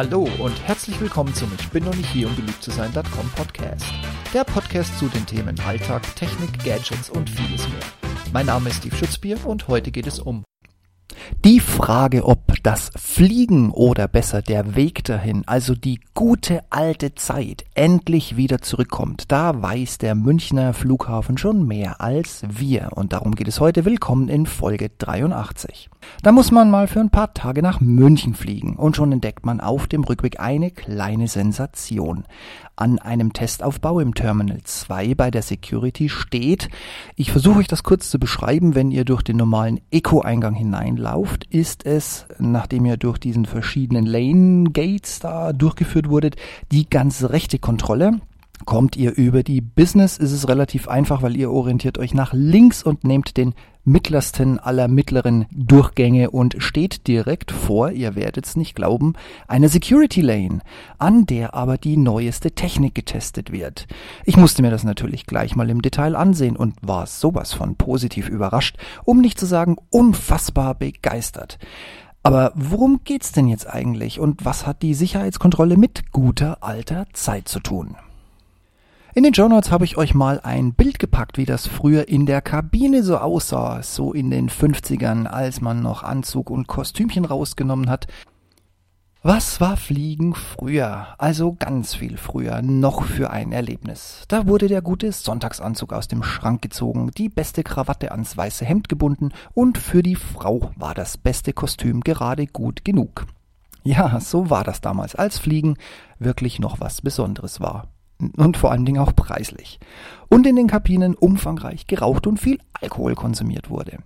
Hallo und herzlich willkommen zum Ich bin noch nicht hier, um beliebt zu sein.com Podcast. Der Podcast zu den Themen Alltag, Technik, Gadgets und vieles mehr. Mein Name ist Steve Schutzbier und heute geht es um die Frage, ob das Fliegen oder besser der Weg dahin, also die gute alte Zeit, endlich wieder zurückkommt, da weiß der Münchner Flughafen schon mehr als wir. Und darum geht es heute. Willkommen in Folge 83. Da muss man mal für ein paar Tage nach München fliegen und schon entdeckt man auf dem Rückweg eine kleine Sensation. An einem Testaufbau im Terminal 2 bei der Security steht, ich versuche euch das kurz zu beschreiben, wenn ihr durch den normalen Eco-Eingang hineinlauft, ist es, nachdem ihr durch diesen verschiedenen Lane Gates da durchgeführt wurdet, die ganz rechte Kontrolle. Kommt ihr über die Business, ist es relativ einfach, weil ihr orientiert euch nach links und nehmt den mittlersten aller mittleren Durchgänge und steht direkt vor, ihr werdet es nicht glauben, einer Security Lane, an der aber die neueste Technik getestet wird. Ich musste mir das natürlich gleich mal im Detail ansehen und war sowas von positiv überrascht, um nicht zu sagen unfassbar begeistert. Aber worum geht's denn jetzt eigentlich und was hat die Sicherheitskontrolle mit guter alter Zeit zu tun? In den Notes habe ich euch mal ein Bild gepackt, wie das früher in der Kabine so aussah, so in den 50ern, als man noch Anzug und Kostümchen rausgenommen hat. Was war Fliegen früher? Also ganz viel früher, noch für ein Erlebnis. Da wurde der gute Sonntagsanzug aus dem Schrank gezogen, die beste Krawatte ans weiße Hemd gebunden und für die Frau war das beste Kostüm gerade gut genug. Ja, so war das damals, als Fliegen wirklich noch was Besonderes war und vor allen Dingen auch preislich. Und in den Kabinen umfangreich geraucht und viel Alkohol konsumiert wurde.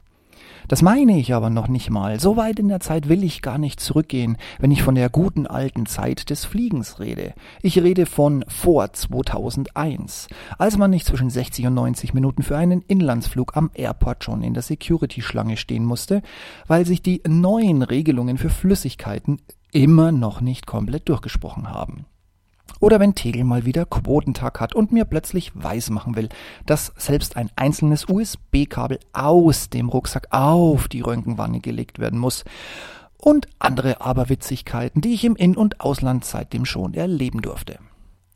Das meine ich aber noch nicht mal. So weit in der Zeit will ich gar nicht zurückgehen, wenn ich von der guten alten Zeit des Fliegens rede. Ich rede von vor 2001, als man nicht zwischen 60 und 90 Minuten für einen Inlandsflug am Airport schon in der Security-Schlange stehen musste, weil sich die neuen Regelungen für Flüssigkeiten immer noch nicht komplett durchgesprochen haben. Oder wenn Tegel mal wieder Quotentag hat und mir plötzlich weismachen will, dass selbst ein einzelnes USB-Kabel aus dem Rucksack auf die Röntgenwanne gelegt werden muss. Und andere Aberwitzigkeiten, die ich im In- und Ausland seitdem schon erleben durfte.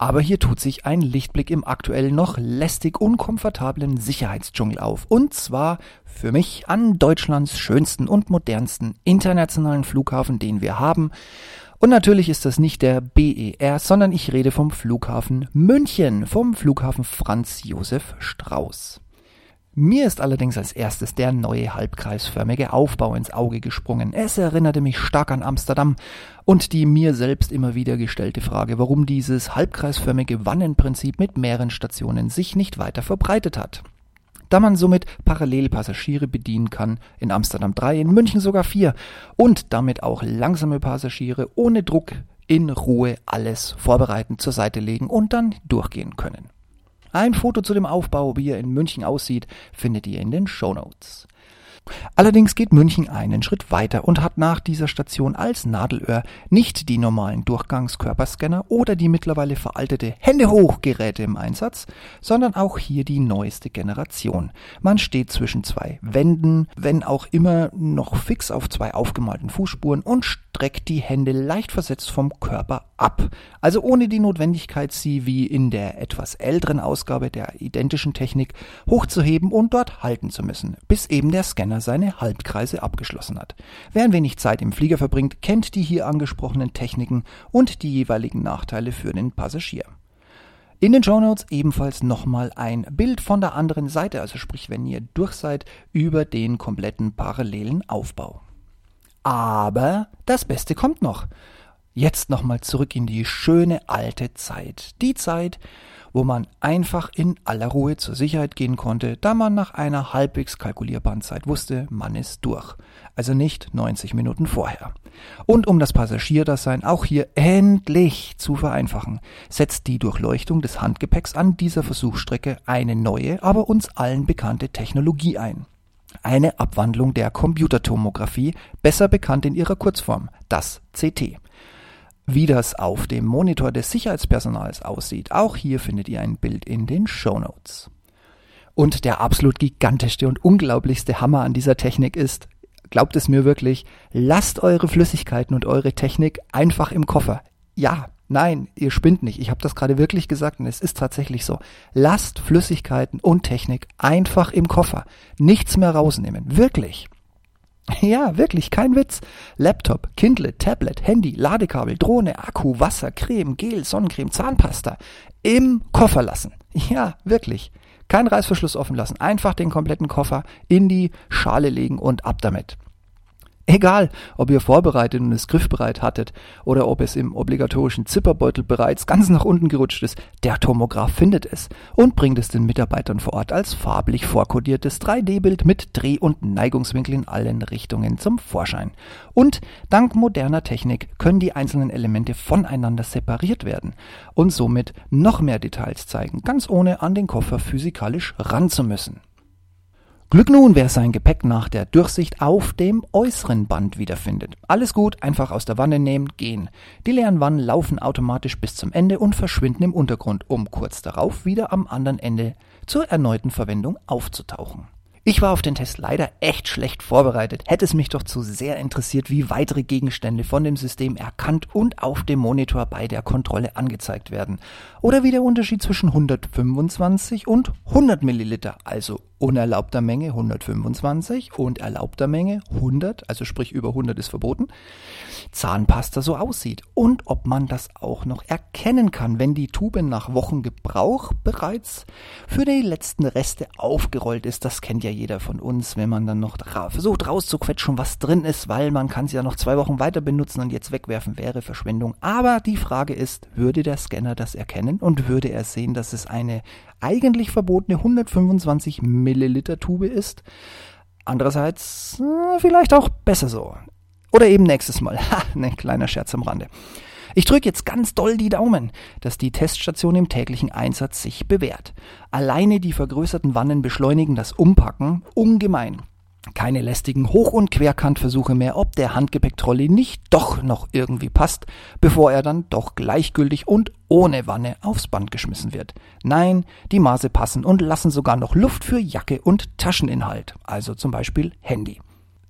Aber hier tut sich ein Lichtblick im aktuell noch lästig unkomfortablen Sicherheitsdschungel auf. Und zwar für mich an Deutschlands schönsten und modernsten internationalen Flughafen, den wir haben. Und natürlich ist das nicht der BER, sondern ich rede vom Flughafen München, vom Flughafen Franz Josef Strauß. Mir ist allerdings als erstes der neue halbkreisförmige Aufbau ins Auge gesprungen. Es erinnerte mich stark an Amsterdam und die mir selbst immer wieder gestellte Frage, warum dieses halbkreisförmige Wannenprinzip mit mehreren Stationen sich nicht weiter verbreitet hat da man somit parallel Passagiere bedienen kann, in Amsterdam 3, in München sogar 4 und damit auch langsame Passagiere ohne Druck in Ruhe alles vorbereiten, zur Seite legen und dann durchgehen können. Ein Foto zu dem Aufbau, wie er in München aussieht, findet ihr in den Show Notes. Allerdings geht München einen Schritt weiter und hat nach dieser Station als Nadelöhr nicht die normalen Durchgangskörperscanner oder die mittlerweile veraltete Hände hoch Geräte im Einsatz, sondern auch hier die neueste Generation. Man steht zwischen zwei Wänden, wenn auch immer noch fix auf zwei aufgemalten Fußspuren und streckt die Hände leicht versetzt vom Körper ab. Also ohne die Notwendigkeit, sie wie in der etwas älteren Ausgabe der identischen Technik hochzuheben und dort halten zu müssen, bis eben der Scanner seine Halbkreise abgeschlossen hat. Wer ein wenig Zeit im Flieger verbringt, kennt die hier angesprochenen Techniken und die jeweiligen Nachteile für den Passagier. In den Show Notes ebenfalls nochmal ein Bild von der anderen Seite, also sprich, wenn ihr durch seid, über den kompletten parallelen Aufbau. Aber das Beste kommt noch. Jetzt nochmal zurück in die schöne alte Zeit. Die Zeit, wo man einfach in aller Ruhe zur Sicherheit gehen konnte, da man nach einer halbwegs kalkulierbaren Zeit wusste, man ist durch. Also nicht 90 Minuten vorher. Und um das Passagierdasein auch hier endlich zu vereinfachen, setzt die Durchleuchtung des Handgepäcks an dieser Versuchsstrecke eine neue, aber uns allen bekannte Technologie ein. Eine Abwandlung der Computertomographie, besser bekannt in ihrer Kurzform, das CT. Wie das auf dem Monitor des Sicherheitspersonals aussieht, auch hier findet ihr ein Bild in den Show Notes. Und der absolut gigantischste und unglaublichste Hammer an dieser Technik ist, glaubt es mir wirklich, lasst eure Flüssigkeiten und eure Technik einfach im Koffer. Ja, nein, ihr spinnt nicht. Ich habe das gerade wirklich gesagt und es ist tatsächlich so. Lasst Flüssigkeiten und Technik einfach im Koffer. Nichts mehr rausnehmen. Wirklich. Ja, wirklich, kein Witz. Laptop, Kindle, Tablet, Handy, Ladekabel, Drohne, Akku, Wasser, Creme, Gel, Sonnencreme, Zahnpasta im Koffer lassen. Ja, wirklich. Kein Reißverschluss offen lassen. Einfach den kompletten Koffer in die Schale legen und ab damit. Egal, ob ihr vorbereitet und es griffbereit hattet oder ob es im obligatorischen Zipperbeutel bereits ganz nach unten gerutscht ist, der Tomograph findet es und bringt es den Mitarbeitern vor Ort als farblich vorkodiertes 3D-Bild mit Dreh- und Neigungswinkel in allen Richtungen zum Vorschein. Und dank moderner Technik können die einzelnen Elemente voneinander separiert werden und somit noch mehr Details zeigen, ganz ohne an den Koffer physikalisch ran zu müssen. Glück nun, wer sein Gepäck nach der Durchsicht auf dem äußeren Band wiederfindet. Alles gut, einfach aus der Wanne nehmen, gehen. Die leeren Wannen laufen automatisch bis zum Ende und verschwinden im Untergrund, um kurz darauf wieder am anderen Ende zur erneuten Verwendung aufzutauchen. Ich war auf den Test leider echt schlecht vorbereitet. Hätte es mich doch zu sehr interessiert, wie weitere Gegenstände von dem System erkannt und auf dem Monitor bei der Kontrolle angezeigt werden. Oder wie der Unterschied zwischen 125 und 100 Milliliter, also unerlaubter Menge 125 und erlaubter Menge 100, also sprich über 100 ist verboten, Zahnpasta so aussieht und ob man das auch noch erkennen kann, wenn die Tube nach Wochen Gebrauch bereits für die letzten Reste aufgerollt ist. Das kennt ja jeder von uns, wenn man dann noch versucht rauszuquetschen, was drin ist, weil man kann sie ja noch zwei Wochen weiter benutzen und jetzt wegwerfen wäre Verschwendung. Aber die Frage ist, würde der Scanner das erkennen und würde er sehen, dass es eine eigentlich verbotene 125 Milliliter Tube ist. Andererseits äh, vielleicht auch besser so. Oder eben nächstes Mal. Ha, ne kleiner Scherz am Rande. Ich drücke jetzt ganz doll die Daumen, dass die Teststation im täglichen Einsatz sich bewährt. Alleine die vergrößerten Wannen beschleunigen das Umpacken ungemein keine lästigen Hoch- und Querkantversuche mehr, ob der Handgepäcktrolley nicht doch noch irgendwie passt, bevor er dann doch gleichgültig und ohne Wanne aufs Band geschmissen wird. Nein, die Maße passen und lassen sogar noch Luft für Jacke und Tascheninhalt, also zum Beispiel Handy.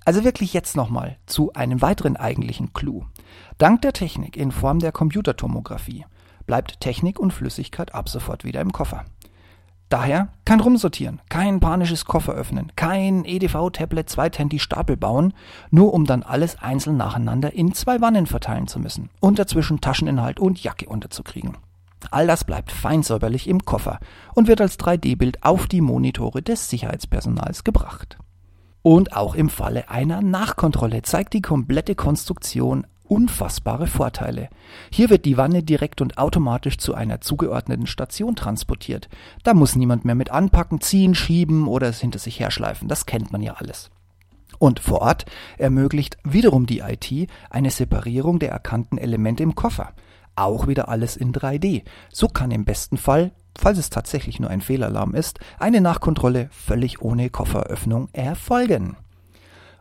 Also wirklich jetzt nochmal zu einem weiteren eigentlichen Clou. Dank der Technik in Form der Computertomographie bleibt Technik und Flüssigkeit ab sofort wieder im Koffer. Daher kein Rumsortieren, kein panisches Koffer öffnen, kein EDV-Tablet Zweithandy Stapel bauen, nur um dann alles einzeln nacheinander in zwei Wannen verteilen zu müssen und dazwischen Tascheninhalt und Jacke unterzukriegen. All das bleibt fein säuberlich im Koffer und wird als 3D-Bild auf die Monitore des Sicherheitspersonals gebracht. Und auch im Falle einer Nachkontrolle zeigt die komplette Konstruktion unfassbare Vorteile. Hier wird die Wanne direkt und automatisch zu einer zugeordneten Station transportiert. Da muss niemand mehr mit anpacken, ziehen, schieben oder es hinter sich herschleifen. Das kennt man ja alles. Und vor Ort ermöglicht wiederum die IT eine Separierung der erkannten Elemente im Koffer. Auch wieder alles in 3D. So kann im besten Fall, falls es tatsächlich nur ein Fehlalarm ist, eine Nachkontrolle völlig ohne Kofferöffnung erfolgen.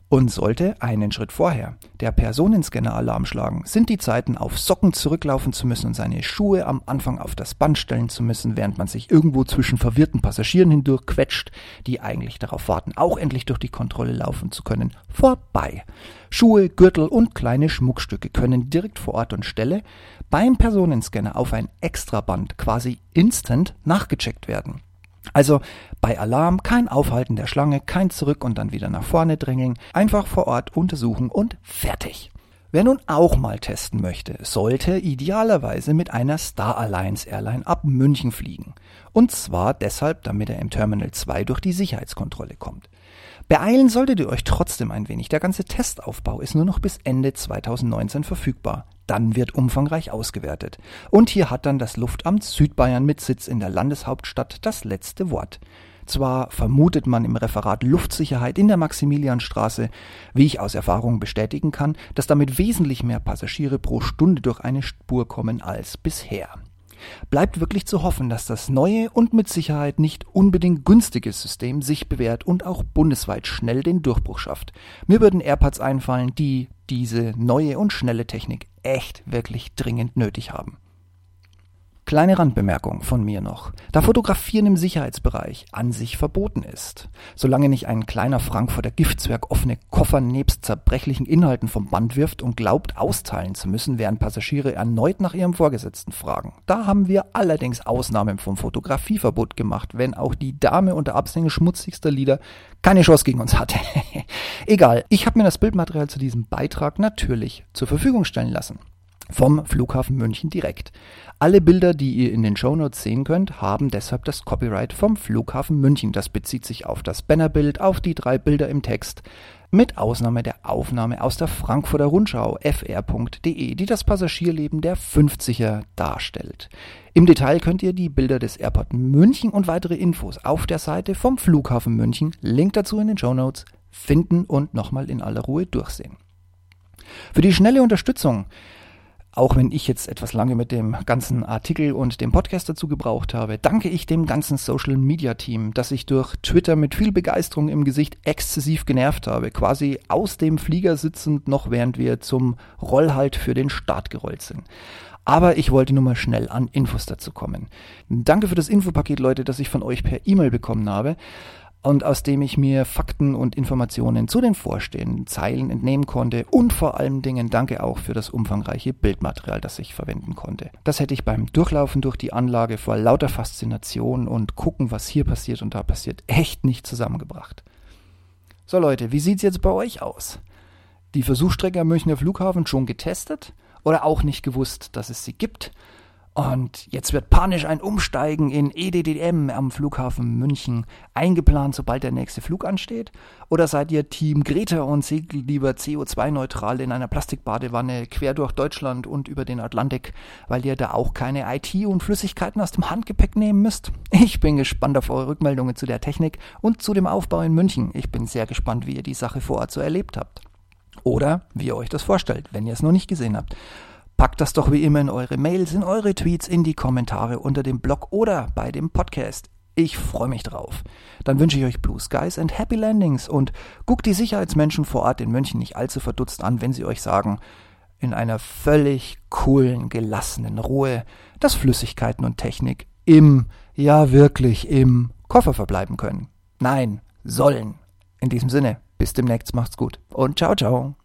Und sollte einen Schritt vorher der Personenscanner Alarm schlagen, sind die Zeiten auf Socken zurücklaufen zu müssen und seine Schuhe am Anfang auf das Band stellen zu müssen, während man sich irgendwo zwischen verwirrten Passagieren hindurch quetscht, die eigentlich darauf warten, auch endlich durch die Kontrolle laufen zu können, vorbei. Schuhe, Gürtel und kleine Schmuckstücke können direkt vor Ort und Stelle beim Personenscanner auf ein Extraband quasi instant nachgecheckt werden. Also bei Alarm kein Aufhalten der Schlange, kein Zurück und dann wieder nach vorne drängeln, einfach vor Ort untersuchen und fertig. Wer nun auch mal testen möchte, sollte idealerweise mit einer Star Alliance Airline ab München fliegen. Und zwar deshalb, damit er im Terminal 2 durch die Sicherheitskontrolle kommt. Beeilen solltet ihr euch trotzdem ein wenig. Der ganze Testaufbau ist nur noch bis Ende 2019 verfügbar. Dann wird umfangreich ausgewertet. Und hier hat dann das Luftamt Südbayern mit Sitz in der Landeshauptstadt das letzte Wort. Zwar vermutet man im Referat Luftsicherheit in der Maximilianstraße, wie ich aus Erfahrung bestätigen kann, dass damit wesentlich mehr Passagiere pro Stunde durch eine Spur kommen als bisher. Bleibt wirklich zu hoffen, dass das neue und mit Sicherheit nicht unbedingt günstige System sich bewährt und auch bundesweit schnell den Durchbruch schafft. Mir würden AirPods einfallen, die diese neue und schnelle Technik echt wirklich dringend nötig haben. Kleine Randbemerkung von mir noch. Da Fotografieren im Sicherheitsbereich an sich verboten ist, solange nicht ein kleiner Frankfurter Giftzwerg offene Koffer nebst zerbrechlichen Inhalten vom Band wirft und glaubt, austeilen zu müssen, während Passagiere erneut nach ihrem Vorgesetzten fragen. Da haben wir allerdings Ausnahmen vom Fotografieverbot gemacht, wenn auch die Dame unter Absingen schmutzigster Lieder keine Chance gegen uns hatte. Egal, ich habe mir das Bildmaterial zu diesem Beitrag natürlich zur Verfügung stellen lassen. Vom Flughafen München direkt. Alle Bilder, die ihr in den Shownotes sehen könnt, haben deshalb das Copyright vom Flughafen München. Das bezieht sich auf das Bannerbild, auf die drei Bilder im Text, mit Ausnahme der Aufnahme aus der Frankfurter Rundschau fr.de, die das Passagierleben der 50er darstellt. Im Detail könnt ihr die Bilder des Airport München und weitere Infos auf der Seite vom Flughafen München, Link dazu in den Shownotes, finden und nochmal in aller Ruhe durchsehen. Für die schnelle Unterstützung auch wenn ich jetzt etwas lange mit dem ganzen Artikel und dem Podcast dazu gebraucht habe, danke ich dem ganzen Social Media Team, das ich durch Twitter mit viel Begeisterung im Gesicht exzessiv genervt habe, quasi aus dem Flieger sitzend, noch während wir zum Rollhalt für den Start gerollt sind. Aber ich wollte nur mal schnell an Infos dazu kommen. Danke für das Infopaket, Leute, das ich von euch per E-Mail bekommen habe und aus dem ich mir Fakten und Informationen zu den vorstehenden Zeilen entnehmen konnte und vor allen Dingen danke auch für das umfangreiche Bildmaterial, das ich verwenden konnte. Das hätte ich beim Durchlaufen durch die Anlage vor lauter Faszination und gucken, was hier passiert und da passiert, echt nicht zusammengebracht. So Leute, wie sieht's jetzt bei euch aus? Die Versuchsstrecke am Münchner Flughafen schon getestet oder auch nicht gewusst, dass es sie gibt? Und jetzt wird panisch ein Umsteigen in EDDM am Flughafen München eingeplant, sobald der nächste Flug ansteht? Oder seid ihr Team Greta und segelt lieber CO2-neutral in einer Plastikbadewanne quer durch Deutschland und über den Atlantik, weil ihr da auch keine IT und Flüssigkeiten aus dem Handgepäck nehmen müsst? Ich bin gespannt auf eure Rückmeldungen zu der Technik und zu dem Aufbau in München. Ich bin sehr gespannt, wie ihr die Sache vor Ort so erlebt habt. Oder wie ihr euch das vorstellt, wenn ihr es noch nicht gesehen habt. Packt das doch wie immer in eure Mails, in eure Tweets, in die Kommentare unter dem Blog oder bei dem Podcast. Ich freue mich drauf. Dann wünsche ich euch Blue Skies and Happy Landings und guckt die Sicherheitsmenschen vor Ort in München nicht allzu verdutzt an, wenn sie euch sagen, in einer völlig coolen, gelassenen Ruhe, dass Flüssigkeiten und Technik im, ja wirklich im Koffer verbleiben können. Nein, sollen. In diesem Sinne, bis demnächst macht's gut und ciao, ciao.